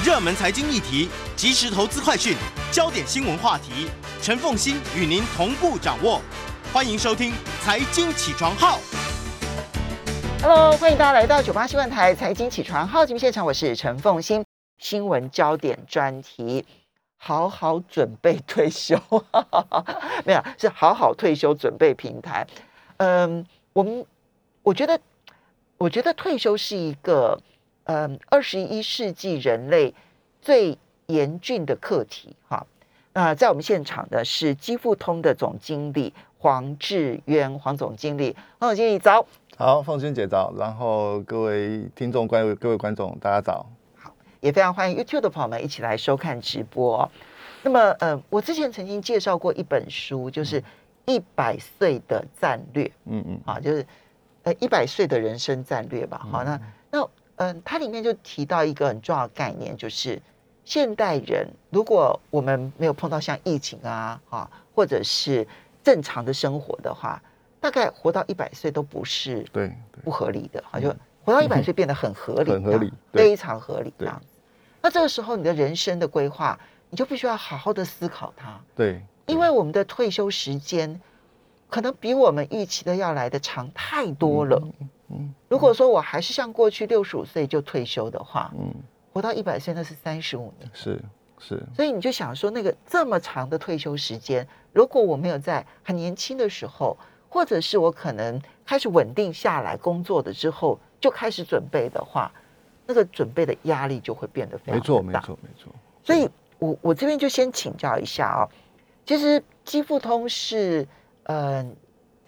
热门财经议题、即时投资快讯、焦点新闻话题，陈凤欣与您同步掌握。欢迎收听《财经起床号》。Hello，欢迎大家来到九八新闻台财经起床号节目现场，我是陈凤欣。新闻焦点专题，好好准备退休，没有，是好好退休准备平台。嗯，我们我觉得，我觉得退休是一个，嗯，二十一世纪人类最严峻的课题。哈，那在我们现场的是基富通的总经理黄志渊，黄总经理，黄总经理早。好，凤君姐早，然后各位听众、各位各位观众，大家早。也非常欢迎 YouTube 的朋友们一起来收看直播、哦。那么，呃，我之前曾经介绍过一本书，就是《一百岁的战略》。嗯嗯，啊，就是呃一百岁的人生战略吧。好，那那嗯、呃，它里面就提到一个很重要的概念，就是现代人如果我们没有碰到像疫情啊啊，或者是正常的生活的话，大概活到一百岁都不是对对不合理的，好，就活到一百岁变得很合理，很合理非常合理这样子。那这个时候，你的人生的规划，你就必须要好好的思考它，对，因为我们的退休时间可能比我们预期的要来的长太多了。嗯如果说我还是像过去六十五岁就退休的话，嗯，活到一百岁那是三十五年。是是，所以你就想说，那个这么长的退休时间，如果我没有在很年轻的时候，或者是我可能开始稳定下来工作的之后，就开始准备的话，那个准备的压力就会变得非常大没错没大。错没错。所以我我这边就先请教一下哦，其实基富通是呃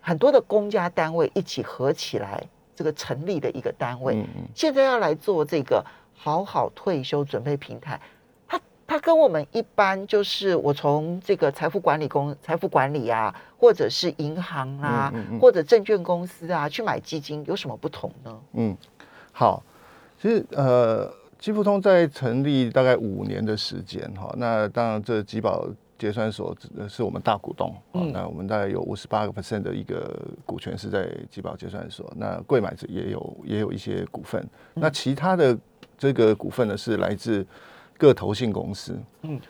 很多的公家单位一起合起来这个成立的一个单位，嗯嗯，现在要来做这个好好退休准备平台，它它跟我们一般就是我从这个财富管理公财富管理啊，或者是银行啊，嗯嗯嗯。或者证券公司啊去买基金有什么不同呢？嗯，好，其实呃，基富通在成立大概五年的时间哈，那当然这集保结算所呃是我们大股东，那我们大概有五十八个 percent 的一个股权是在集保结算所，那贵买也有也有一些股份，那其他的这个股份呢是来自各投信公司，嗯嗯，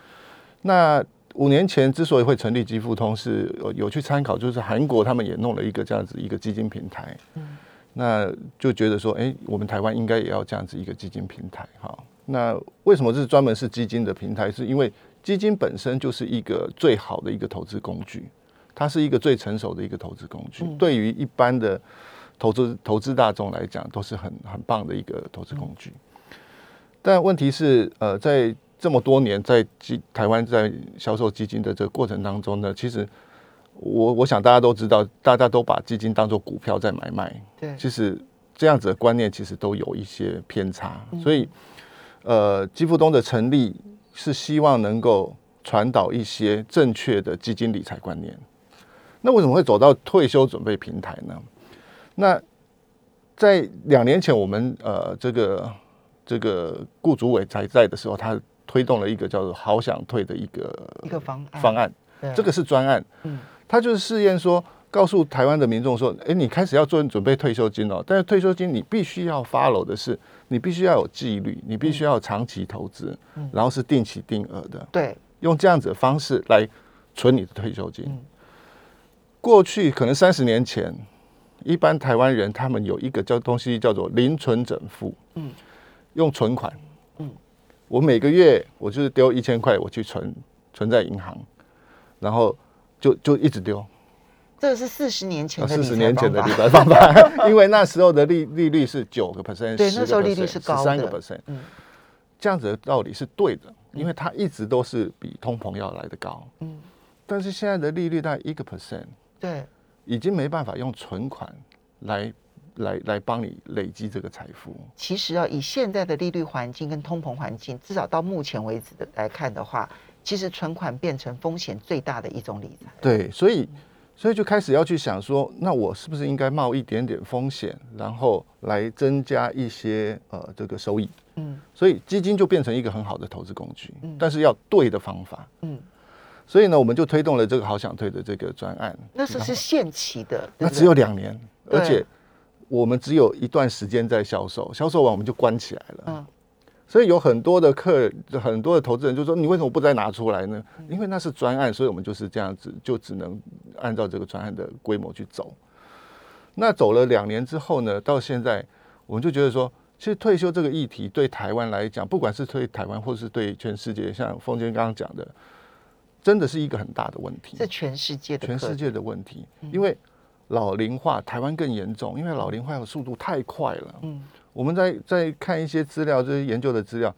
那。五年前之所以会成立基富通，是有有去参考，就是韩国他们也弄了一个这样子一个基金平台，嗯那就觉得说，哎、我们台湾应该也要这样子一个基金平台哈。那为什么是专门是基金的平台？是因为基金本身就是一个最好的一个投资工具，它是一个最成熟的一个投资工具，嗯。对于一般的投资投资大众来讲，都是很很棒的一个投资工具。但问题是，呃，在这么多年在基台湾在销售基金的这个过程当中呢，其实我我想大家都知道，大家都把基金当做股票在买卖，对，其实这样子的观念其实都有一些偏差，所以呃，基富东的成立是希望能够传导一些正确的基金理财观念。那为什么会走到退休准备平台呢？那在两年前，我们呃这个这个顾主委才在的时候，他推动了一个叫做“好想退”的一个一个方案。方案，这个是专案，嗯。他就是试验说，告诉台湾的民众说，哎，你开始要做准备退休金哦，但是退休金你必须要 follow 的是，你必须要有纪律，你必须要有长期投资，嗯。然后是定期定额的，对，用这样子的方式来存你的退休金。嗯。过去可能三十年前，一般台湾人他们有一个叫东西叫做零存整付，嗯。用存款，嗯。我每个月我就是丢一千块，我去存存在银行，然后就就一直丢，这个是四十年前的四十年前的方法。理财方法，因为那时候的利利率是九个 percent，对那时候利率是高三个 percent，嗯。这样子的道理是对的，因为它一直都是比通膨要来的高，嗯，但是现在的利率大概一个 percent，对，已经没办法用存款来来来帮你累积这个财富。其实啊，以现在的利率环境跟通膨环境，至少到目前为止的来看的话，其实存款变成风险最大的一种理财。对，所以所以就开始要去想说，那我是不是应该冒一点点风险，然后来增加一些呃这个收益？嗯所以基金就变成一个很好的投资工具，嗯但是要对的方法。嗯，所以呢，我们就推动了这个好想退的这个专案。那是是限期的，对对那只有两年，而且我们只有一段时间在销售，销售完我们就关起来了。嗯所以有很多的客很多的投资人就说：“你为什么不再拿出来呢？”因为那是专案，所以我们就是这样子，就只能按照这个专案的规模去走。那走了两年之后呢，到现在我们就觉得说，其实退休这个议题对台湾来讲，不管是对台湾或是对全世界，像凤坚刚刚讲的，真的是一个很大的问题，是全世界的全世界的问题，因为老龄化，台湾更严重，因为老龄化的速度太快了。嗯，我们在在看一些资料，就是研究的资料，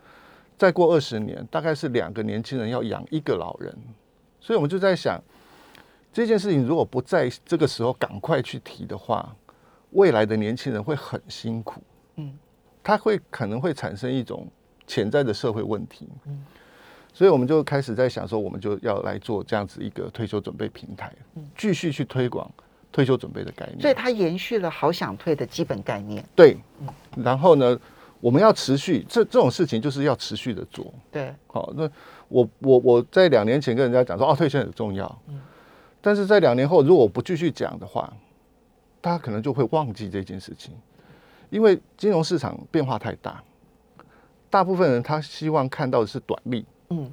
再过二十年，大概是两个年轻人要养一个老人，所以我们就在想。这件事情如果不在这个时候赶快去提的话，未来的年轻人会很辛苦。嗯，他会可能会产生一种潜在的社会问题。嗯，所以我们就开始在想说，我们就要来做这样子一个退休准备平台，继续去推广退休准备的概念。所以它延续了好想退的基本概念。对，然后呢，我们要持续这这种事情就是要持续的做。对，好，那我我我在两年前跟人家讲说，哦，退休很重要。嗯。但是在两年后，如果我不继续讲的话，大家可能就会忘记这件事情，因为金融市场变化太大，大部分人他希望看到的是短利。嗯，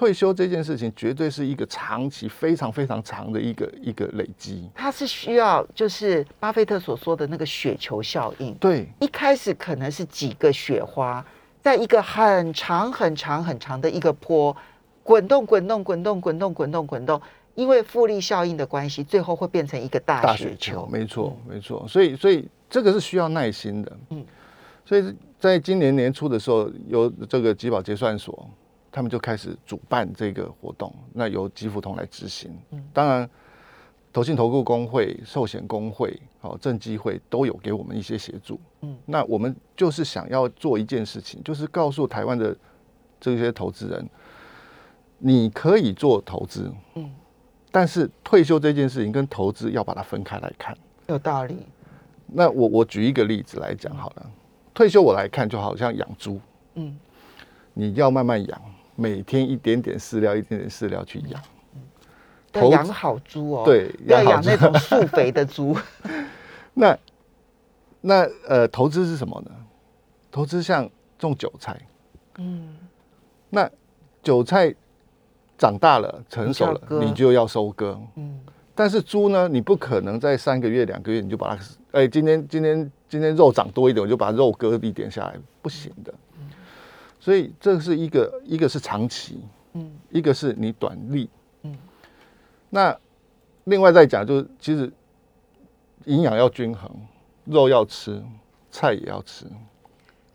退休这件事情绝对是一个长期、非常非常长的一个一个累积。它是需要，就是巴菲特所说的那个雪球效应。对，一开始可能是几个雪花，在一个很长、很长、很长的一个坡滚动、滚动、滚动、滚动、滚动、滚动。因为复利效应的关系，最后会变成一个大雪球。没错，没错。所以，所以这个是需要耐心的。嗯，所以在今年年初的时候，由这个吉宝结算所，他们就开始主办这个活动，那由吉福同来执行。嗯，当然，投信投顾工会、寿险工会、好正机会都有给我们一些协助。嗯，那我们就是想要做一件事情，就是告诉台湾的这些投资人，你可以做投资。嗯。但是退休这件事情跟投资要把它分开来看，有道理。那我我举一个例子来讲好了，退休我来看就好像养猪，嗯，你要慢慢养，每天一点点饲料，一点点饲料去养，要养好猪哦，对，要养那种速肥的猪。那那呃，投资是什么呢？投资像种韭菜，嗯，那韭菜。长大了，成熟了，你就要收割。嗯，但是猪呢，你不可能在三个月、两个月你就把它，哎，今天今天今天肉长多一点，我就把肉割一点下来，不行的。所以这是一个，一个是长期，嗯，一个是你短利，嗯。那另外再讲，就是其实营养要均衡，肉要吃，菜也要吃。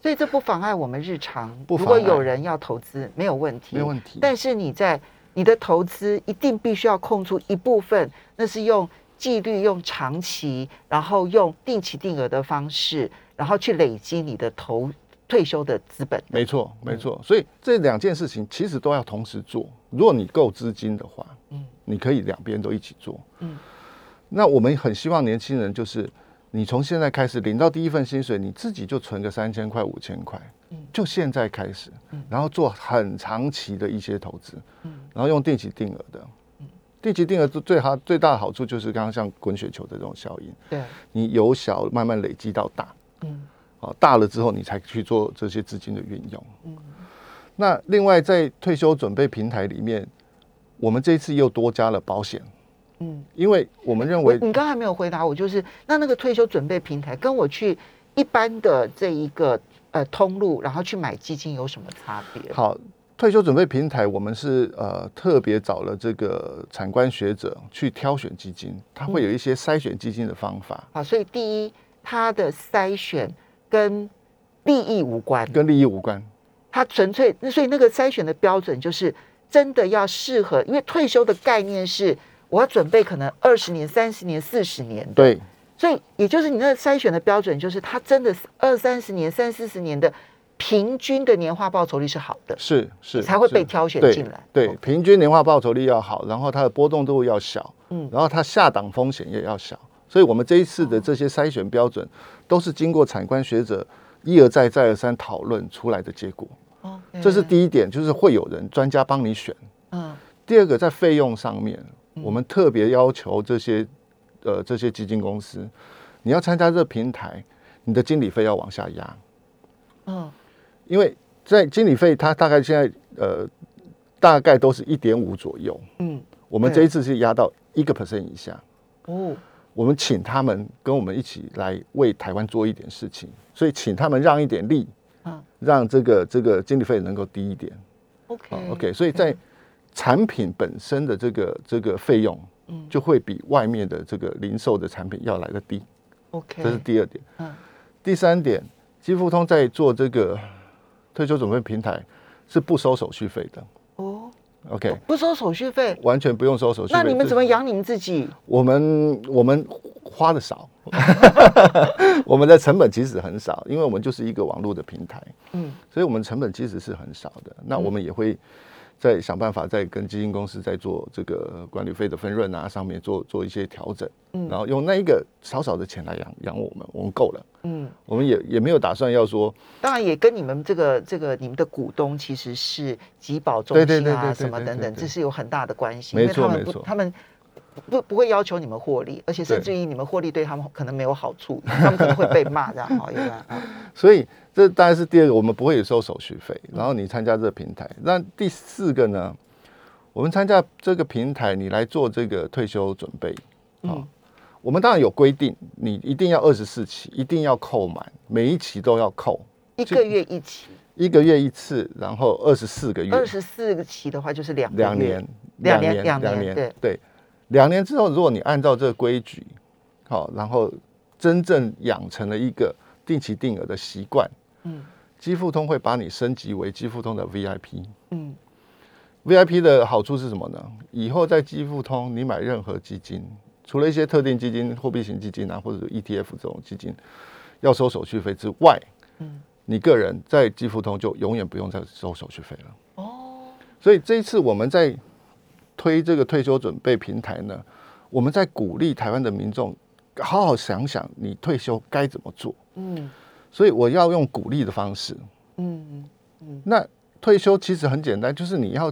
所以这不妨碍我们日常。不如果有人要投资，没有问题，没有问题。但是你在你的投资一定必须要空出一部分，那是用纪律、用长期，然后用定期定额的方式，然后去累积你的投退休的资本。没错，没错。所以这两件事情其实都要同时做。如果你够资金的话，嗯，你可以两边都一起做。嗯，那我们很希望年轻人就是。你从现在开始领到第一份薪水，你自己就存个三千块、五千块，就现在开始，然后做很长期的一些投资，然后用定期定额的，定期定额最最好最大的好处就是刚刚像滚雪球的这种效应，对，你由小慢慢累积到大，嗯，啊，大了之后你才去做这些资金的运用，嗯，那另外在退休准备平台里面，我们这一次又多加了保险。嗯，因为我们认为你刚才没有回答我，就是那那个退休准备平台跟我去一般的这一个呃通路，然后去买基金有什么差别？好，退休准备平台我们是呃特别找了这个产官学者去挑选基金，他会有一些筛选基金的方法。好，所以第一，它的筛选跟利益无关，跟利益无关，它纯粹那所以那个筛选的标准就是真的要适合，因为退休的概念是。我要准备可能二十年、三十年、四十年，对，所以也就是你那个筛选的标准，就是它真的二三十年、三四十年的平均的年化报酬率是好的，是是才会被挑选进来。对，平均年化报酬率要好，然后它的波动度要小，嗯，然后它下档风险也要小。所以我们这一次的这些筛选标准，都是经过产官学者一而再、再而三讨论出来的结果。哦，这是第一点，就是会有人专家帮你选。嗯，第二个在费用上面。我们特别要求这些，呃，这些基金公司，你要参加这个平台，你的经理费要往下压。嗯，因为在经理费，它大概现在呃，大概都是一点五左右。嗯，我们对这一次是压到一个 percent 以下。哦，我们请他们跟我们一起来为台湾做一点事情，所以请他们让一点力，嗯让这个这个经理费能够低一点。，OK 好 OK，所以在产品本身的这个这个费用，嗯就会比外面的这个零售的产品要来的低，OK，这是第二点。嗯第三点，基富通在做这个退休准备平台是不收手续费的。哦，OK，不收手续费，完全不用收手续费。那你们怎么养你们自己？我们我们花的少，我们的成本其实很少，因为我们就是一个网络的平台，嗯所以我们成本其实是很少的。那我们也会再想办法，再跟基金公司在做这个管理费的分润啊，上面做做一些调整，嗯然后用那一个少少的钱来养养我们，我们够了。嗯，我们也也没有打算要说，当然也跟你们这个这个你们的股东其实是集保中心啊什么等等，这是有很大的关系，没因为他们错没错不他们。不不会要求你们获利，而且甚至于你们获利对他们可能没有好处，他们可能会被骂这样哈，有没有？啊 所以这当然是第二个，我们不会收手续费。然后你参加这个平台，那第四个呢？我们参加这个平台，你来做这个退休准备，嗯我们当然有规定，你一定要二十四期，一定要扣满，每一期都要扣，一个月一期，一个月一次，然后二十四个月，二十四个期的话就是两两年，两年两两年对对，两年之后，如果你按照这个规矩，好，然后真正养成了一个定期定额的习惯，嗯基富通会把你升级为基富通的 VIP。嗯 VIP 的好处是什么呢？以后在基富通，你买任何基金，除了一些特定基金、货币型基金啊，或者是 ETF 这种基金要收手续费之外，嗯你个人在基富通就永远不用再收手续费了。哦所以这一次我们在推这个退休准备平台呢，我们在鼓励台湾的民众好好想想你退休该怎么做。嗯所以我要用鼓励的方式。嗯嗯那退休其实很简单，就是你要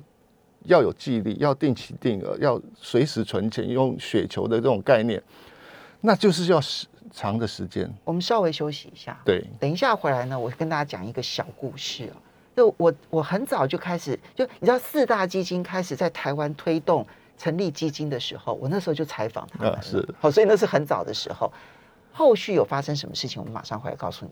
要有纪律，要定期定额，要随时存钱，用雪球的这种概念，那就是要时长的时间。我们稍微休息一下，对，等一下回来呢，我跟大家讲一个小故事啊。就我我很早就开始，就你知道四大基金开始在台湾推动成立基金的时候，我那时候就采访他们啊是好，所以那是很早的时候。后续有发生什么事情，我们马上回来告诉你。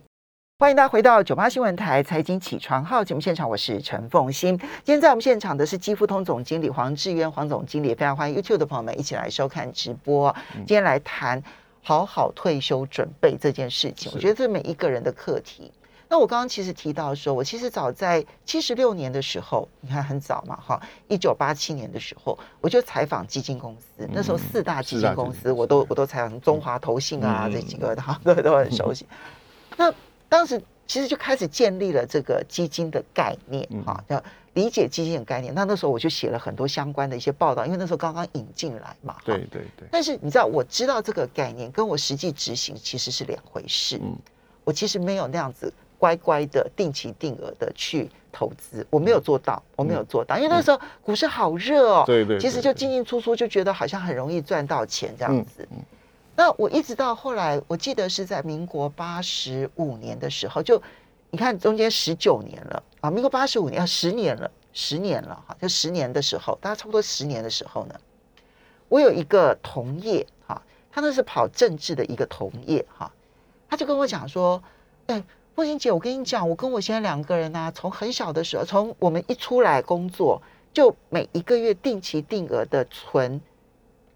欢迎大家回到九八新闻台财经起床号节目现场，我是陈凤欣。今天在我们现场的是基富通总经理黄志渊黄总经理，非常欢迎 YouTube 的朋友们一起来收看直播。今天来谈好好退休准备这件事情，我觉得这是每一个人的课题。那我刚刚其实提到说，我其实早在七十六年的时候，你看很早嘛，哈，一九八七年的时候，我就采访基金公司，那时候四大基金公司我都我都采访，中华投信啊嗯这几个，哈，都都很熟悉。那当时其实就开始建立了这个基金的概念，哈，叫理解基金的概念。那那时候我就写了很多相关的一些报道，因为那时候刚刚引进来嘛，对对对，但是你知道，我知道这个概念跟我实际执行其实是两回事。嗯我其实没有那样子乖乖的定期定额的去投资，我没有做到，我没有做到，因为那时候股市好热哦，嗯。对对对其实就进进出出就觉得好像很容易赚到钱这样嗯子。那我一直到后来，我记得是在民国八十五年的时候，就你看中间十九年了啊，民国八十五年，十年了，十年了哈，就十年的时候，大概差不多十年的时候呢，我有一个同业哈，他那是跑政治的一个同业哈，他就跟我讲说，哎，凤欣姐，我跟你讲，我跟我现在两个人啊，从很小的时候，从我们一出来工作，就每一个月定期定额的存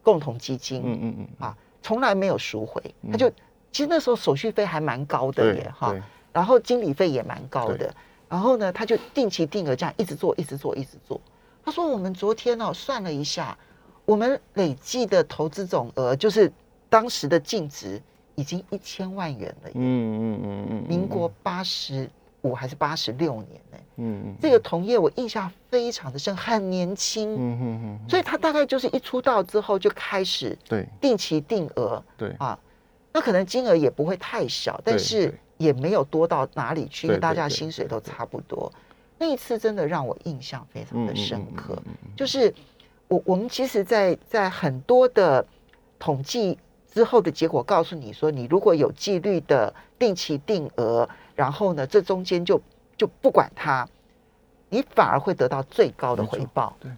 共同基金，嗯嗯嗯，啊，从来没有赎回，他就、其实那时候手续费还蛮高的耶哈对，然后经理费也蛮高的，然后呢，他就定期定额这样一直做，一直做，一直做。他说我们昨天哦算了一下，我们累计的投资总额就是当时的净值已经一千万元了耶，嗯嗯嗯嗯，民国八十五还是八十六年呢？嗯嗯这个同业我印象非常的深，很年轻，嗯嗯嗯，所以他大概就是一出道之后就开始对。定期定额，对。啊，那可能金额也不会太小，但是也没有多到哪里去，因为大家薪水都差不多。那一次真的让我印象非常的深刻，嗯嗯嗯。就是我我们其实在，在很多的统计之后的结果告诉你说，你如果有纪律的定期定额，然后呢，这中间就就不管它，你反而会得到最高的回报。对，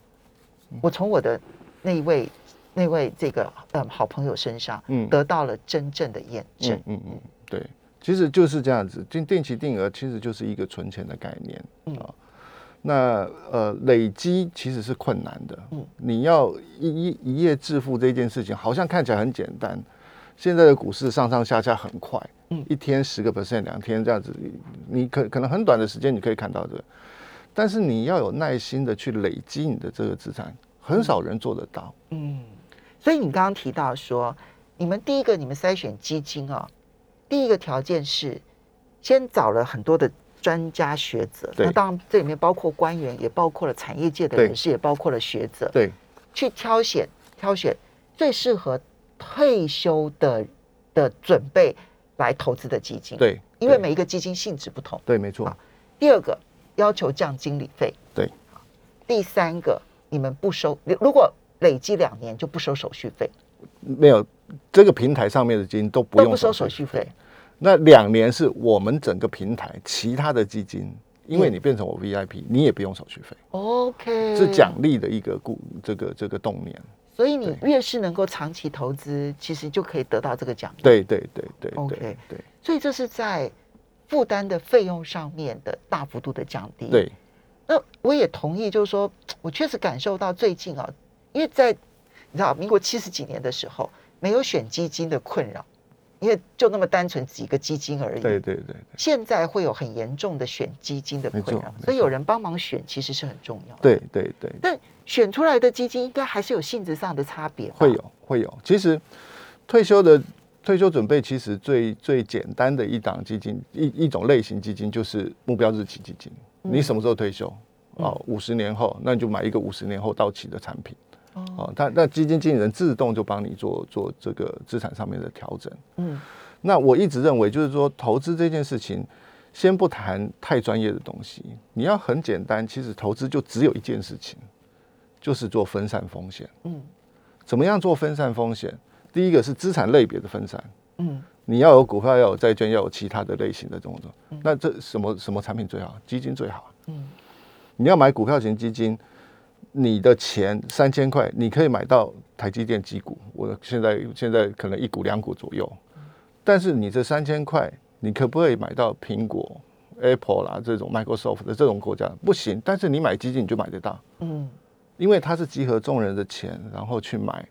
我从我的那一位那位这个嗯好朋友身上，嗯得到了真正的验证嗯。嗯嗯，对，其实就是这样子，定定期定额其实就是一个存钱的概念嗯啊。那呃，累积其实是困难的。嗯你要一一一夜致富这件事情，好像看起来很简单。现在的股市上上下下很快，嗯一天十个 percent，两天这样子，你可可能很短的时间你可以看到这个，但是你要有耐心的去累积你的这个资产，很少人做得到。嗯，所以你刚刚提到说，你们第一个你们筛选基金啊、第一个条件是先找了很多的专家学者，对那当然这里面包括官员，也包括了产业界的人士，也包括了学者，对，去挑选挑选最适合退休的的准备来投资的基金。，对，因为每一个基金性质不同。对，没错，第二个要求降经理费。对，第三个你们不收，如果累积两年就不收手续费，没有这个平台上面的基金都不用都不收手续费。那两年是我们整个平台其他的基金，因为嗯你变成我 VIP，你也不用手续费，OK，是奖励的一个固这个这个动念。所以你越是能够长期投资，其实就可以得到这个奖励。，对对对对 OK 对。对。所以这是在负担的费用上面的大幅度的降低。，对。那我也同意，就是说我确实感受到最近啊，因为在你知道民国七十几年的时候，没有选基金的困扰，因为就那么单纯几个基金而已。对对对对现在会有很严重的选基金的困扰，所以有人帮忙选其实是很重要的。对对对，但选出来的基金应该还是有性质上的差别吧，会有会有。其实退休的退休准备，其实最最简单的一档基金一一种类型基金就是目标日期基金。你什么时候退休？哦，五十年后，那你就买一个五十年后到期的产品。哦，他那基金经理人自动就帮你做做这个资产上面的调整。嗯那我一直认为，就是说投资这件事情，先不谈太专业的东西，你要很简单。其实投资就只有一件事情，就是做分散风险。嗯怎么样做分散风险？第一个是资产类别的分散，嗯你要有股票，要有债券，要有其他的类型的这种。那这什么什么产品最好？基金最好。嗯你要买股票型基金，你的钱三千块，你可以买到台积电几股，我现在现在可能一股两股左右。但是你这三千块，你可不可以买到苹果、Apple 啦这种 Microsoft 的这种国家？不行。但是你买基金你就买得到，嗯，因为它是集合众人的钱，然后去买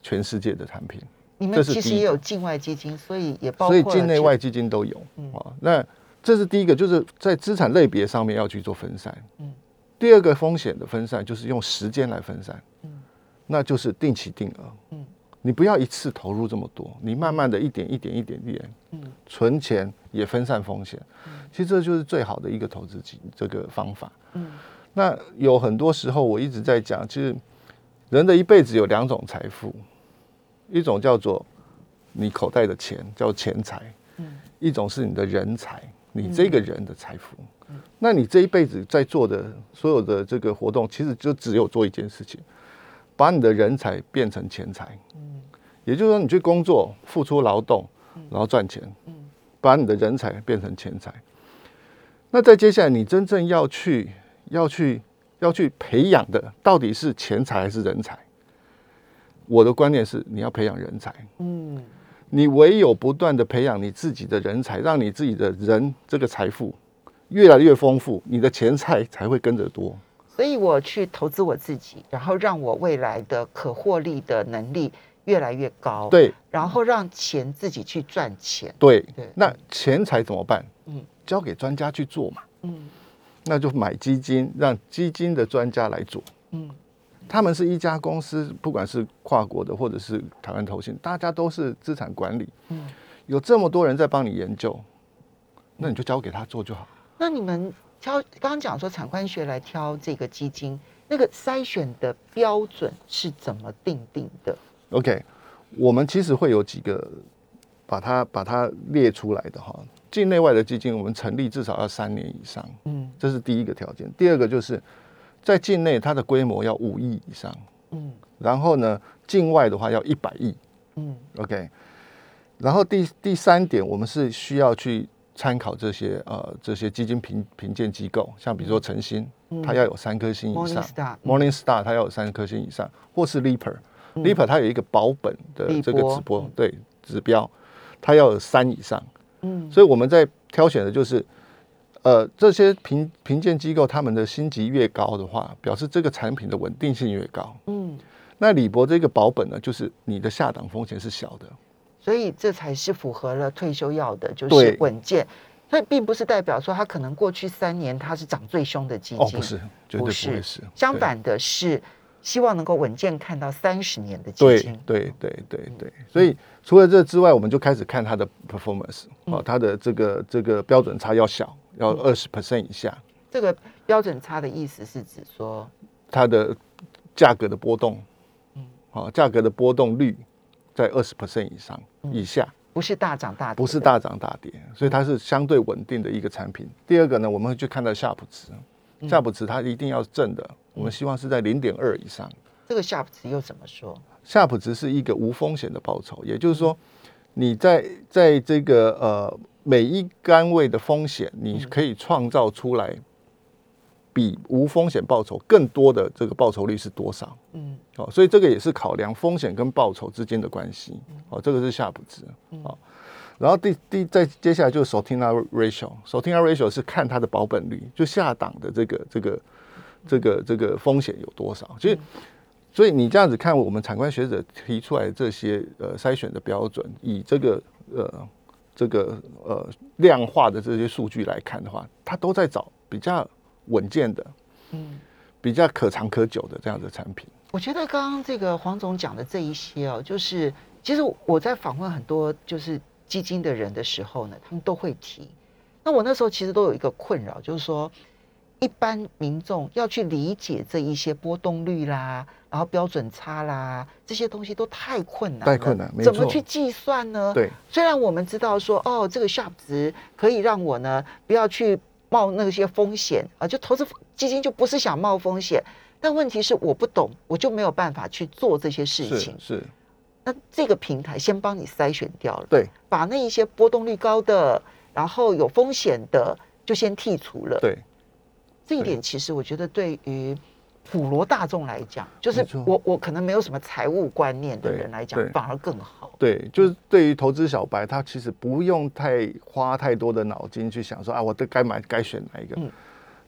全世界的产品。你们其实也有境外基金，所以也包括所以境内外基金都有啊。那这是第一个，就是在资产类别上面要去做分散。嗯第二个风险的分散就是用时间来分散。那就是定期定额。嗯你不要一次投入这么多，你慢慢的一点一点一点一点，嗯存钱也分散风险。其实这就是最好的一个投资机这个方法。嗯那有很多时候我一直在讲，其实人的一辈子有两种财富，一种叫做你口袋的钱，叫钱财；嗯一种是你的人才，你这个人的财富。那你这一辈子在做的所有的这个活动，其实就只有做一件事情，把你的人才变成钱财。嗯也就是说，你去工作、付出劳动，然后赚钱，嗯把你的人才变成钱财。那在接下来，你真正要去、要去、要去培养的，到底是钱财还是人才？我的观念是，你要培养人才。嗯你唯有不断的培养你自己的人才，让你自己的人这个财富越来越丰富，你的钱财才会跟着多。所以我去投资我自己，然后让我未来的可获利的能力越来越高，，对然后让钱自己去赚钱，对对那钱财怎么办？嗯交给专家去做嘛。嗯那就买基金，让基金的专家来做。嗯他们是一家公司，不管是跨国的或者是台湾投信，大家都是资产管理，嗯。有这么多人在帮你研究，那你就交给他做就好。那你们挑刚刚讲说产官学来挑这个基金，那个筛选的标准是怎么定定的？OK，我们其实会有几个把它把它列出来的哈。境内外的基金，我们成立至少要三年以上，嗯这是第一个条件。第二个就是在境内它的规模要五亿以上，嗯然后呢，境外的话要一百亿。嗯 OK，然后第第三点，我们是需要去参考这些呃这些基金评评鉴机构，像比如说晨星，它要有三颗星以上。Morningstar 嗯，Morningstar 它要有三颗星以上，或是 Leaper，Leaper 它有一个保本的这个指标，对指标，它要有三以上。嗯。所以我们在挑选的就是，呃，这些评评鉴机构他们的星级越高的话，表示这个产品的稳定性越高。嗯，那李博这个保本呢，就是你的下档风险是小的，所以这才是符合了退休要的，就是对。稳健。所以并不是代表说它可能过去三年它是涨最凶的基金，哦，不是，绝对不会是。相反的是希望能够稳健看到三十年的基金。对对对对，所以除了这之外，我们就开始看它的 performance 嗯。哦，它的这个这个标准差要小，要二十 percent 以下，这个标准差的意思是指说，它的价格的波动，嗯。好，价格的波动率在二十 percent 以上以下，不是大涨大跌，不是。大涨大跌，所以它是相对稳定的一个产品。第二个呢，我们会去看到夏普值，嗯夏普值它一定要正的，我们希望是在零点二以上。这个夏普值又怎么说？夏普值是一个无风险的报酬，也就是说，你在在这个呃每一杆位的风险，你可以创造出来比无风险报酬更多的这个报酬率是多少？嗯哦，所以这个也是考量风险跟报酬之间的关系。哦，这个是夏普值。哦，然后第第再接下来就是 Sortina ratio，Sortina ratio 是看它的保本率，就下档的这个这个这个这个风险有多少。其实，所以你这样子看，我们产官学者提出来这些呃筛选的标准，以这个呃这个呃量化的这些数据来看的话，它都在找比较稳健的、嗯，比较可长可久的这样的产品。我觉得刚刚这个黄总讲的这一些哦，就是其实我在访问很多就是基金的人的时候呢，他们都会提。那我那时候其实都有一个困扰，就是说一般民众要去理解这一些波动率啦，然后标准差啦，这些东西都太困难了，太困难怎么去计算呢？对，虽然我们知道说，哦，这个 sharp 值可以让我呢不要去冒那些风险啊，就投资基金就不是想冒风险，但问题是我不懂，我就没有办法去做这些事是情。是，那这个平台先帮你筛选掉了，对把那一些波动率高的，然后有风险的就先剔除了。对。这一点其实我觉得对于普罗大众来讲，就是我我可能没有什么财务观念的人来讲，反而更好。对，就是对于投资小白，他其实不用太花太多的脑筋去想说啊，我这该买该选哪一个。嗯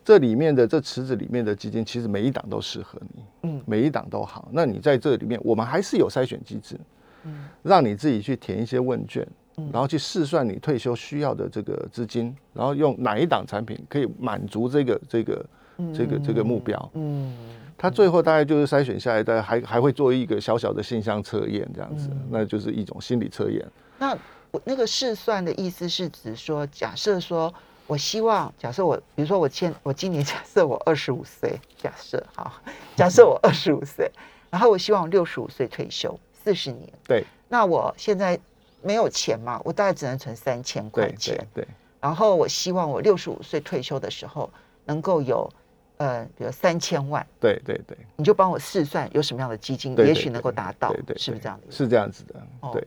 这里面的这池子里面的基金，其实每一档都适合你，嗯每一档都好。那你在这里面，我们还是有筛选机制，嗯让你自己去填一些问卷，嗯然后去试算你退休需要的这个资金，然后用哪一档产品可以满足这个这个这个这个目标。嗯，他最后大概就是筛选下来，大概还还会做一个小小的性向测验，这样子，嗯。那就是一种心理测验。那我那个试算的意思是指说，假设说我希望，假设我，比如说我现我今年假设我二十五岁，假设好，假设我 二十五岁，然后我希望六十五岁退休，四十年，对。那我现在没有钱嘛，我大概只能存三千块对钱对，对。然后我希望我六十五岁退休的时候能够有呃，比如三千万，对对对你就帮我试算有什么样的基金，也许能够达到对对，是不是这样的？是这样子的，对。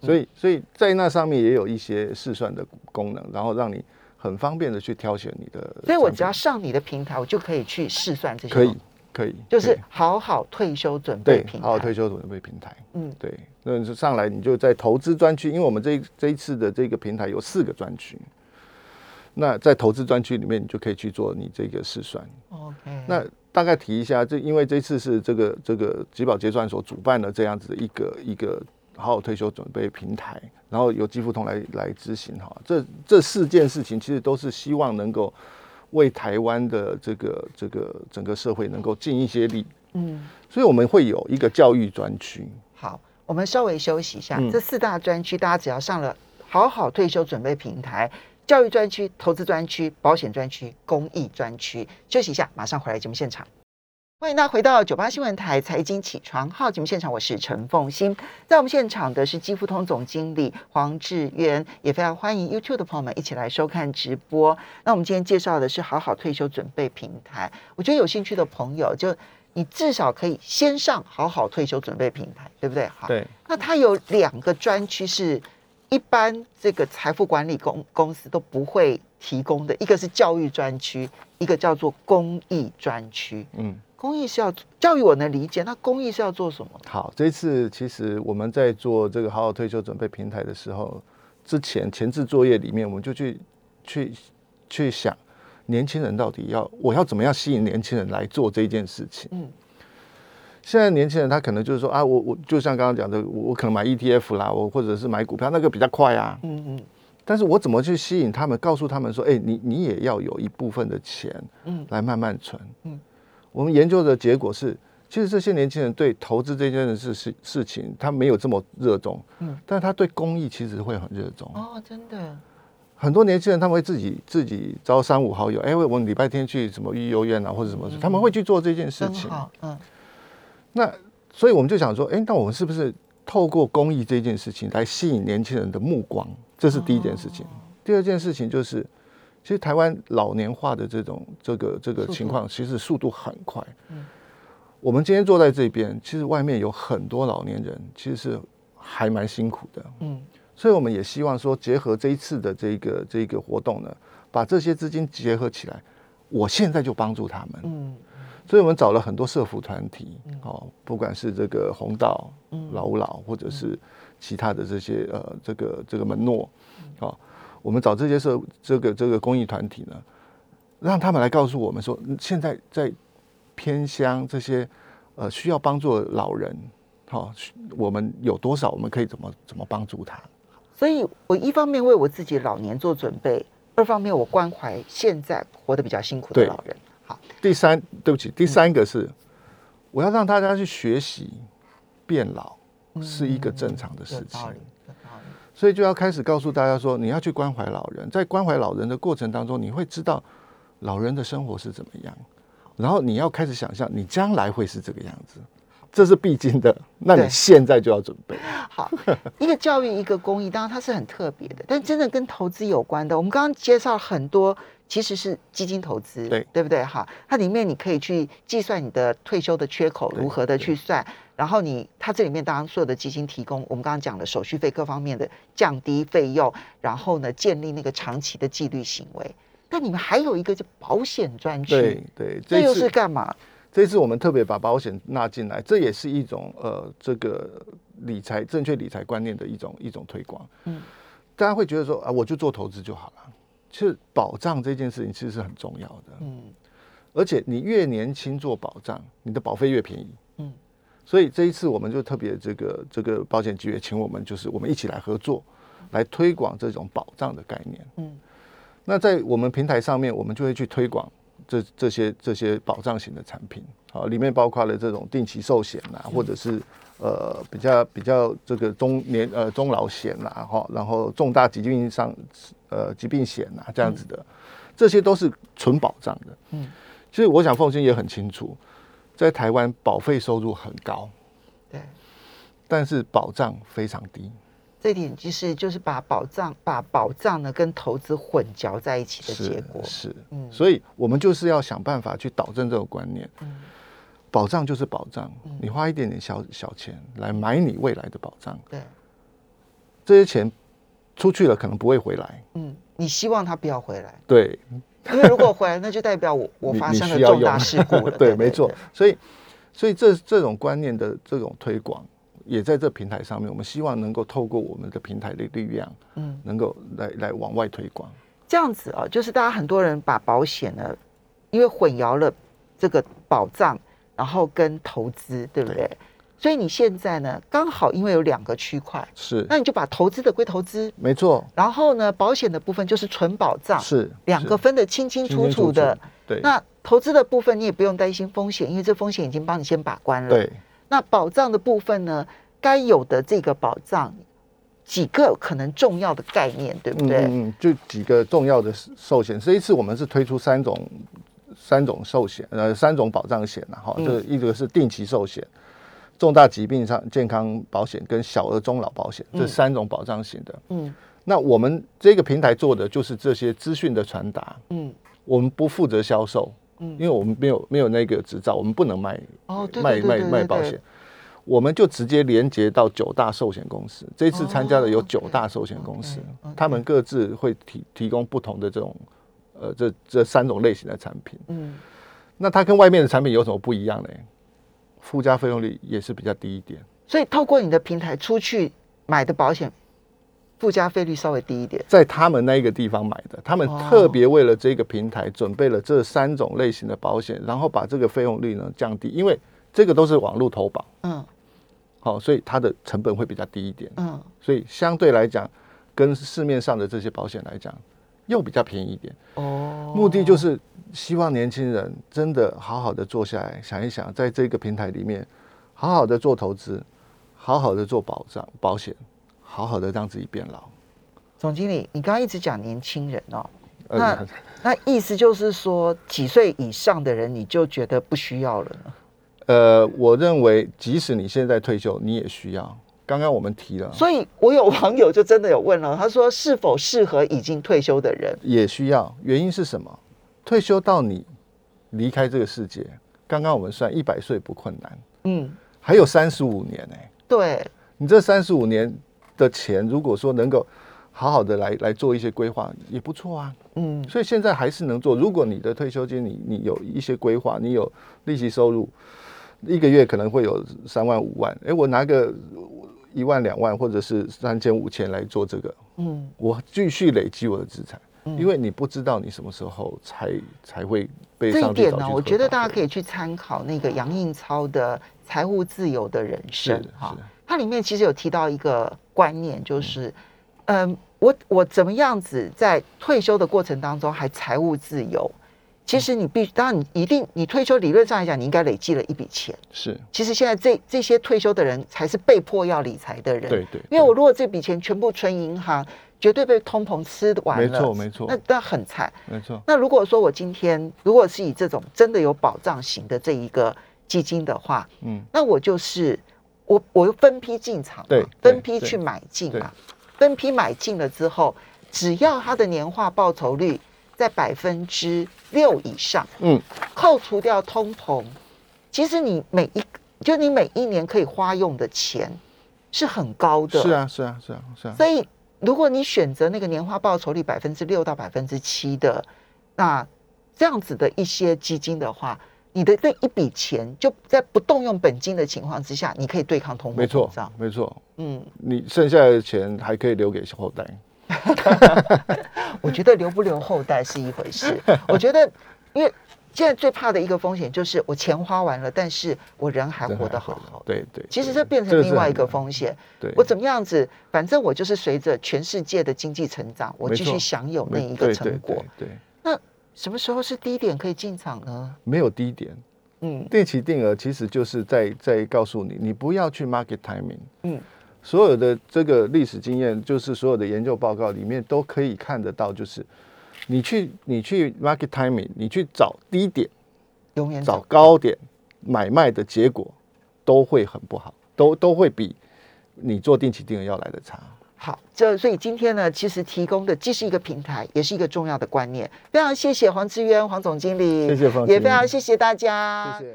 所以所以在那上面也有一些试算的功能，然后让你很方便的去挑选你的。所以我只要上你的平台，我就可以去试算这些。可以，可以，就是好好退休准备平台。好好退休准备平台。嗯，对，那你就上来，你就在投资专区，因为我们这这一次的这个平台有四个专区，那在投资专区里面，你就可以去做你这个试算。OK，那大概提一下，这因为这次是这个这个集保结算所主办的这样子的一个一个好好退休准备平台，然后由基富通来来执行哈。这这四件事情其实都是希望能够为台湾的这个这个整个社会能够尽一些力，嗯，所以我们会有一个教育专区。好，我们稍微休息一下。嗯这四大专区，大家只要上了好好退休准备平台。教育专区、投资专区、保险专区、公益专区，休息一下，马上回来节目现场。欢迎大家回到九八新闻台财经起床号节目现场，我是陈凤欣。在我们现场的是基富通总经理黄志渊，也非常欢迎 YouTube 的朋友们一起来收看直播。那我们今天介绍的是好好退休准备平台，我觉得有兴趣的朋友，就你至少可以先上好好退休准备平台，对不对？好，对，那它有两个专区是一般这个财富管理公公司都不会提供的，一个是教育专区，一个叫做公益专区。嗯，公益是要教育，我能理解，那公益是要做什么？好，这一次其实我们在做这个好好退休准备平台的时候，之前前置作业里面，我们就去去去想，年轻人到底要我要怎么样吸引年轻人来做这件事情。嗯现在年轻人他可能就是说啊，我我就像刚刚讲的，我我可能买 ETF 啦，我或者是买股票，那个比较快啊。嗯嗯但是我怎么去吸引他们，告诉他们说，哎、你你也要有一部分的钱嗯来慢慢存。嗯我们研究的结果是，其实这些年轻人对投资这件事事事情，他没有这么热衷，嗯，但是他对公益其实会很热衷。哦，真的，很多年轻人他们会自己自己招三五好友，哎、我们礼拜天去什么育幼院啊，或者什么，他们会去做这件事情。好，嗯那所以我们就想说，哎、那我们是不是透过公益这件事情来吸引年轻人的目光？这是第一件事情。第二件事情就是，其实台湾老年化的这种这个这个情况，其实速度很快。嗯我们今天坐在这边，其实外面有很多老年人，其实是还蛮辛苦的。嗯所以我们也希望说，结合这一次的这个这个活动呢，把这些资金结合起来，我现在就帮助他们。嗯所以我们找了很多社服团体，哦，不管是这个红道、嗯老吾老，或者是其他的这些呃，这个这个门诺，哦，我们找这些社这个这个公益团体呢，让他们来告诉我们说，嗯现在在偏乡这些呃需要帮助的老人，好、我们有多少，我们可以怎么怎么帮助他？所以我一方面为我自己老年做准备，二方面我关怀现在活得比较辛苦的老人。好，第三，对不起，第三个是、我要让大家去学习变老是一个正常的事情。所以就要开始告诉大家说，你要去关怀老人，在关怀老人的过程当中，你会知道老人的生活是怎么样，然后你要开始想象你将来会是这个样子，这是必经的。那你现在就要准备。好，一个教育，一个公益，当然它是很特别的，但真的跟投资有关的。我们刚刚介绍很多，其实是基金投资，对对不对？哈，它里面你可以去计算你的退休的缺口如何的去算，然后你它这里面当然所有的基金提供，我们刚刚讲的手续费各方面的降低费用，然后呢建立那个长期的纪律行为。但你们还有一个叫保险专区，对对，这又是干嘛？这一次我们特别把保险纳进来，这也是一种呃这个理财正确理财观念的一种一种推广。嗯，大家会觉得说啊，我就做投资就好了。其实保障这件事情其实是很重要的。嗯而且你越年轻做保障，你的保费越便宜。嗯，所以这一次我们就特别这个这个保险局也请我们，就是我们一起来合作，来推广这种保障的概念。嗯那在我们平台上面，我们就会去推广这这些这些保障型的产品，好，里面包括了这种定期寿险啊，或者是呃比较比较这个中年呃中老险呐，哈，然后重大疾病上呃疾病险呐这样子的，这些都是纯保障的。嗯，其实我想凤欣也很清楚，在台湾保费收入很高，对。但是保障非常低。这一点就是就是把保障把保障呢跟投资混淆在一起的结果。是，嗯所以我们就是要想办法去导正这个观念。嗯保障就是保障，你花一点点小小钱来买你未来的保障，对，这些钱出去了可能不会回来。嗯，你希望他不要回来，对，因为如果回来，那就代表我 我发生了重大事故了。对，没错。所以，所以这这种观念的这种推广，也在这平台上面。我们希望能够透过我们的平台的力量，嗯，能够来来往外推广。这样子哦，就是大家很多人把保险呢，因为混淆了这个保障，然后跟投资，对不对？所以你现在呢，刚好因为有两个区块，是，那你就把投资的归投资，没错，然后呢，保险的部分就是纯保障，是两个分得清清楚楚楚的。对，那投资的部分你也不用担心风险，因为这风险已经帮你先把关了。。对那保障的部分呢，该有的这个保障，几个可能重要的概念，对不对？嗯嗯，就几个重要的寿险。这一次我们是推出三种三种寿险，呃，三种保障险然哈。嗯这一个是定期寿险、重大疾病上健康保险跟小额中老保险，这嗯三种保障型的。嗯那我们这个平台做的就是这些资讯的传达，嗯我们不负责销售，嗯因为我们没有没有那个执照，我们不能卖哦，对卖卖卖保险。我们就直接连接到九大寿险公司。这次参加的有哦九大寿险公司他们各自会提提供不同的这种呃这这三种类型的产品。嗯，那它跟外面的产品有什么不一样呢？附加费用率也是比较低一点。所以透过你的平台出去买的保险，附加费率稍微低一点。在他们那一个地方买的，他们哦特别为了这个平台准备了这三种类型的保险，然后把这个费用率呢降低，因为这个都是网络投保，嗯好、所以它的成本会比较低一点，嗯，所以相对来讲，跟市面上的这些保险来讲，又比较便宜一点。哦，目的就是希望年轻人真的好好的坐下来想一想，在这个平台里面，好好的做投资，好好的做保障保险，好好的让自己变老。总经理，你刚刚一直讲年轻人哦，那呃，那意思就是说几岁以上的人你就觉得不需要了呢？呃，我认为即使你现在退休，你也需要。刚刚我们提了，所以我有网友就真的有问了，他说是否适合已经退休的人？也需要。原因是什么？退休到你离开这个世界，刚刚我们算一百岁不困难，嗯，还有三十五年呢、对，你这三十五年的钱，如果说能够好好的来来做一些规划，也不错啊。嗯所以现在还是能做。如果你的退休金你你有一些规划，你有利息收入，一个月可能会有三万五万，哎，我拿个一万两万或者是三千五千来做这个，嗯。我继续累积我的资产，因为你不知道你什么时候才才会被这一点呢，我觉得大家可以去参考那个杨应超的《财务自由的人生是》哈，它里面其实有提到一个观念，就是，嗯，我我怎么样子在退休的过程当中还财务自由？其实你必当然你一定你退休理论上来讲，你应该累积了一笔钱。是。其实现在这这些退休的人才是被迫要理财的人，对对，因为我如果这笔钱全部存银行，绝对被通膨吃完了，没错没错。那那很惨。没错，那如果说我今天如果是以这种真的有保障型的这一个基金的话，嗯，那我就是我我分批进场嘛，对对分批去买进对。嘛，分批买进了之后，只要它的年化报酬率在百分之六以上，嗯，扣除掉通膨，其实你每一就你每一年可以花用的钱是很高的，是啊是啊是啊是啊，所以，如果你选择那个年化报酬率百分之六到百分之七的，那这样子的一些基金的话，你的这一笔钱就在不动用本金的情况之下，你可以对抗通货没错。没错，嗯，你剩下的钱还可以留给后代。我觉得留不留后代是一回事。我觉得，因为现在最怕的一个风险就是我钱花完了，但是我人还活得好好 的。对对，其实这变成另外一个很风险。对，我怎么样子，反正我就是随着全世界的经济成长，我继续享有那一个成果。对对，那什么时候是低点可以进场呢？没有低点，嗯定期定额其实就是在在告诉你，你不要去 market timing。嗯，所有的这个历史经验，就是所有的研究报告里面都可以看得到，就是你去你去 market timing，你去找低点、永远找高点买卖的结果都会很不好，都都会比你做定期定额要来的差。好。这所以今天呢，其实提供的既是一个平台，也是一个重要的观念。非常谢谢黄志渊黄总经理，谢谢方也非常谢谢大家，谢谢。